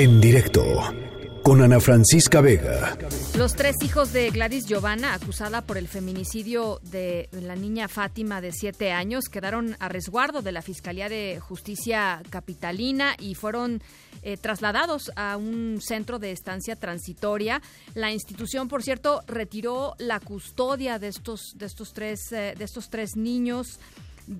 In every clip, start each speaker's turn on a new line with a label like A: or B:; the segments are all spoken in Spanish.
A: En directo con Ana Francisca Vega.
B: Los tres hijos de Gladys Giovanna, acusada por el feminicidio de la niña Fátima de siete años, quedaron a resguardo de la Fiscalía de Justicia Capitalina y fueron eh, trasladados a un centro de estancia transitoria. La institución, por cierto, retiró la custodia de estos, de estos, tres, eh, de estos tres niños.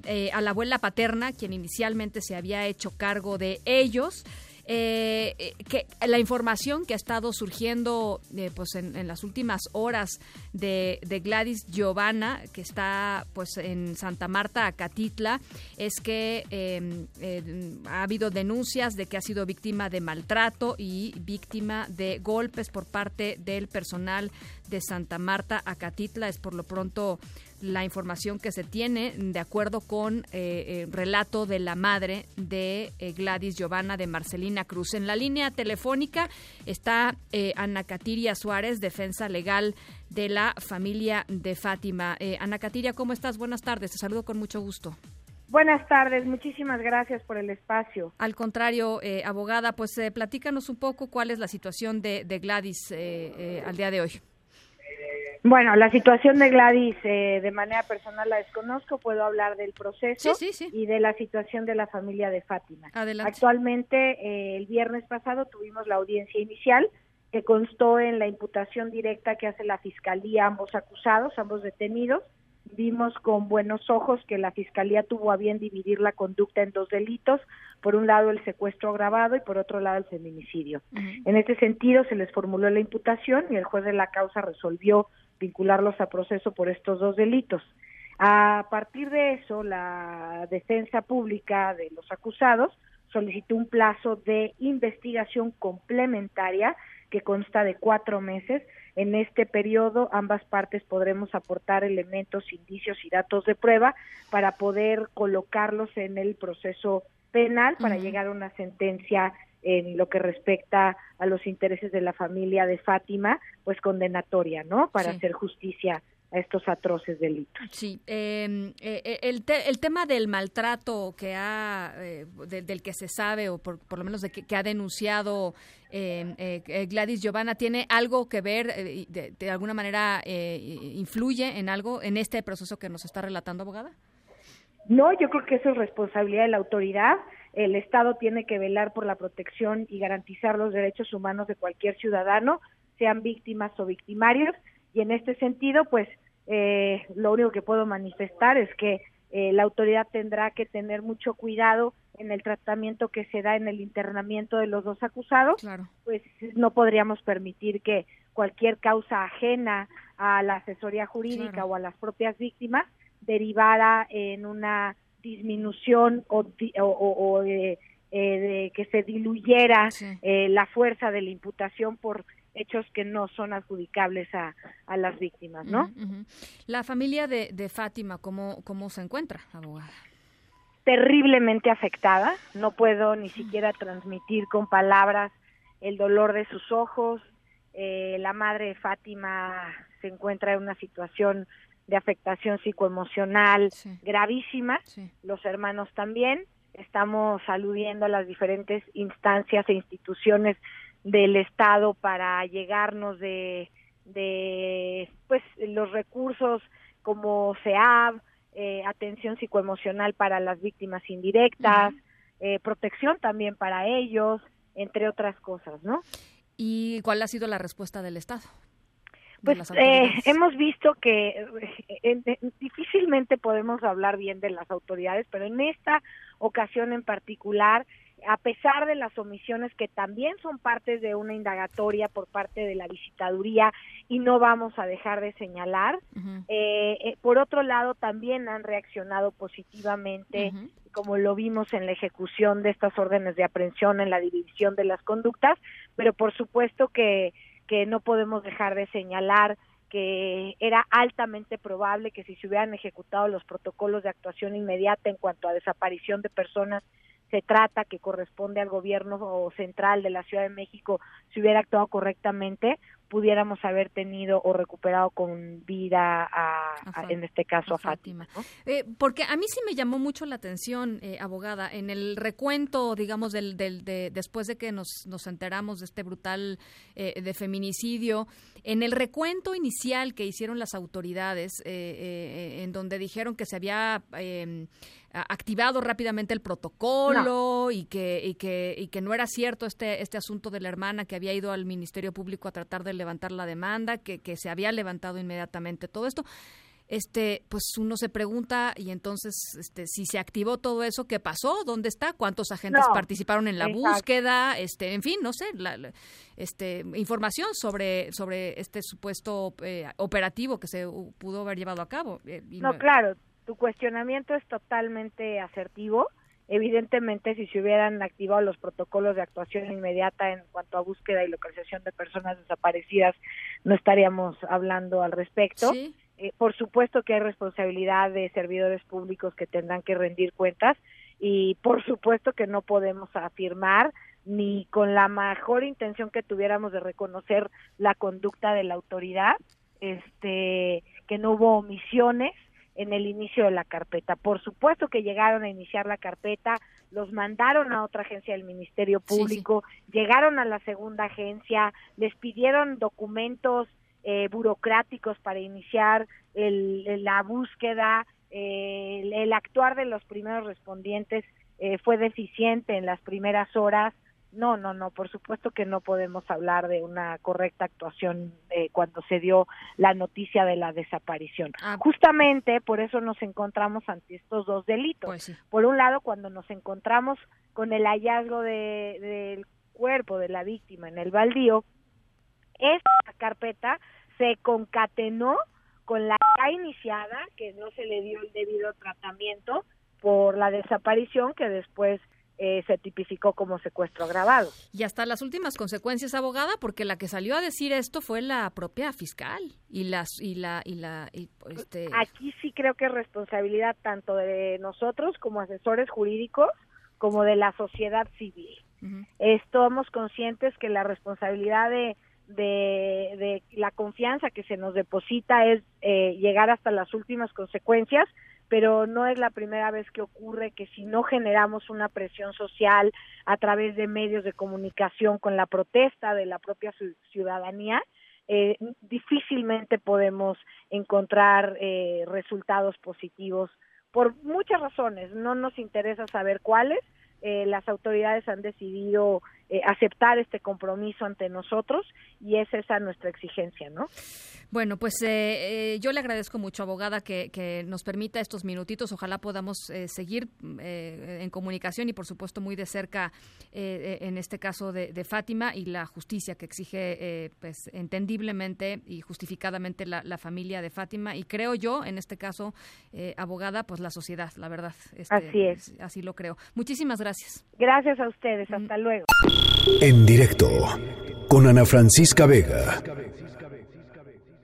B: Eh, a la abuela paterna, quien inicialmente se había hecho cargo de ellos. Eh, eh, que la información que ha estado surgiendo eh, pues en, las últimas horas de, Gladys Giovanna, que está pues en Santa Marta, Acatitla, es que em, ha habido denuncias de que ha sido víctima de maltrato y víctima de golpes por parte del personal de Santa Marta, Acatitla. Es por lo pronto la información que se tiene de acuerdo con eh, el relato de la madre de eh, Gladys Giovanna de Marcelina Cruz. En la línea telefónica está eh, Ana Catiria Suárez, defensa legal de la familia de Fátima. Ana Catiria, ¿cómo estás? Buenas tardes, te saludo con mucho gusto.
C: Buenas tardes, muchísimas gracias por el espacio.
B: Al contrario, abogada, pues platícanos un poco cuál es la situación de, de Gladys al día de hoy.
C: Bueno, la situación de Gladys eh, de manera personal la desconozco, puedo hablar del proceso y de la situación de la familia de Fátima. Actualmente, eh, el viernes pasado tuvimos la audiencia inicial que constó en la imputación directa que hace la Fiscalía a ambos acusados, ambos detenidos. Vimos con buenos ojos que la Fiscalía tuvo a bien dividir la conducta en dos delitos, por un lado el secuestro agravado y por otro lado el feminicidio. En este sentido se les formuló la imputación y el juez de la causa resolvió vincularlos a proceso por estos dos delitos. A partir de eso, la defensa pública de los acusados solicitó un plazo de investigación complementaria que consta de cuatro meses. En este periodo, ambas partes podremos aportar elementos, indicios y datos de prueba para poder colocarlos en el proceso penal para llegar a una sentencia en lo que respecta a los intereses de la familia de Fátima, pues condenatoria, ¿no? Para hacer justicia a estos atroces delitos.
B: Sí, em, eh, eh, el, el, tema del maltrato que ha, eh, del que se sabe, o por, por lo menos de que, ha denunciado em, Gladys Giovanna, ¿tiene algo que ver, de, de, alguna manera influye en algo en este proceso que nos está relatando, abogada?
C: No, yo creo que eso es responsabilidad de la autoridad el Estado tiene que velar por la protección y garantizar los derechos humanos de cualquier ciudadano, sean víctimas o victimarios, y en este sentido, pues eh, lo único que puedo manifestar es que eh, la autoridad tendrá que tener mucho cuidado en el tratamiento que se da en el internamiento de los dos acusados, pues no podríamos permitir que cualquier causa ajena a la asesoría jurídica o a las propias víctimas derivara en una disminución o, o, eh, de que se diluyera eh, la fuerza de la imputación por hechos que no son adjudicables a, a las víctimas, ¿no?
B: La familia de, de Fátima, ¿cómo, ¿cómo se encuentra, abogada?
C: Terriblemente afectada, no puedo ni siquiera transmitir con palabras el dolor de sus ojos. Eh, la madre de Fátima se encuentra en una situación de afectación psicoemocional gravísima, los hermanos también. Estamos aludiendo a las diferentes instancias e instituciones del Estado para llegarnos de, de pues los recursos como SEAB, eh, atención psicoemocional para las víctimas indirectas, eh, protección también para ellos, entre otras cosas, ¿no?
B: ¿Y cuál ha sido la respuesta del Estado?
C: Pues eh, hemos visto que eh, difícilmente podemos hablar bien de las autoridades, pero en esta ocasión en particular, a pesar de las omisiones que también son parte de una indagatoria por parte de la visitaduría y no vamos a dejar de señalar, eh, por otro lado también han reaccionado positivamente como lo vimos en la ejecución de estas órdenes de aprehensión, en la división de las conductas, pero por supuesto que que no podemos dejar de señalar que era altamente probable que si se hubieran ejecutado los protocolos de actuación inmediata en cuanto a desaparición de personas se trata, que corresponde al gobierno central de la Ciudad de México, si hubiera actuado correctamente, pudiéramos haber tenido o recuperado con vida a, en este caso a, Fátima.
B: Eh, porque a mí sí me llamó mucho la atención, eh, abogada, en el recuento, digamos, del, del de, después de que nos, nos enteramos de este brutal eh, de feminicidio, en el recuento inicial que hicieron las autoridades, en donde dijeron que se había em, activado rápidamente el protocolo y, que, y, que, y que no era cierto este, este asunto de la hermana que había ido al Ministerio Público a tratar de levantar la demanda, que, que se había levantado inmediatamente todo esto este, pues uno se pregunta y entonces, este, si se activó todo eso, ¿qué pasó? ¿Dónde está? ¿Cuántos agentes participaron en la búsqueda? Este, en fin, no sé, la, este, información sobre sobre este supuesto eh, operativo que se pudo haber llevado a cabo.
C: Eh, no, claro, tu cuestionamiento es totalmente asertivo. Evidentemente, si se hubieran activado los protocolos de actuación inmediata en cuanto a búsqueda y localización de personas desaparecidas, no estaríamos hablando al respecto. Eh, por supuesto que hay responsabilidad de servidores públicos que tendrán que rendir cuentas y por supuesto que no podemos afirmar ni con la mejor intención que tuviéramos de reconocer la conducta de la autoridad, este, que no hubo omisiones en el inicio de la carpeta. Por supuesto que llegaron a iniciar la carpeta, los mandaron a otra agencia del Ministerio Público, llegaron a la segunda agencia, les pidieron documentos eh, burocráticos para iniciar el, la búsqueda, eh, el, actuar de los primeros respondientes eh, fue deficiente en las primeras horas, no, no, no, por supuesto que no podemos hablar de una correcta actuación eh, cuando se dio la noticia de la desaparición. Ah. Justamente por eso nos encontramos ante estos dos delitos. Pues por un lado, cuando nos encontramos con el hallazgo de, del cuerpo de la víctima en el baldío, esta carpeta se concatenó con la iniciada, que no se le dio el debido tratamiento por la desaparición que después eh, se tipificó como secuestro agravado.
B: Y hasta las últimas consecuencias, abogada, porque la que salió a decir esto fue la propia fiscal y las y la y la este...
C: aquí sí creo que es responsabilidad tanto de nosotros como asesores jurídicos como de la sociedad civil. Estamos conscientes que la responsabilidad de, de, la confianza que se nos deposita es eh, llegar hasta las últimas consecuencias, pero no es la primera vez que ocurre que si no generamos una presión social a través de medios de comunicación con la protesta de la propia ciudadanía, eh, difícilmente podemos encontrar eh, resultados positivos por muchas razones. No nos interesa saber cuáles. Eh, las autoridades han decidido eh, aceptar este compromiso ante nosotros y es esa nuestra exigencia, ¿no?
B: Bueno, pues eh, eh, yo le agradezco mucho, abogada, que, nos permita estos minutitos. Ojalá podamos seguir en comunicación y, por supuesto, muy de cerca, en este caso de, Fátima y la justicia que exige, pues, entendiblemente y justificadamente la, familia de Fátima. Y creo yo, en este caso, abogada, pues la sociedad, la verdad.
C: Este, así es.
B: Así lo creo. Muchísimas gracias.
C: Gracias a ustedes. Hasta mm. luego.
A: En directo con Ana Francisca Vega.